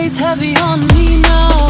Weighs heavy on me now.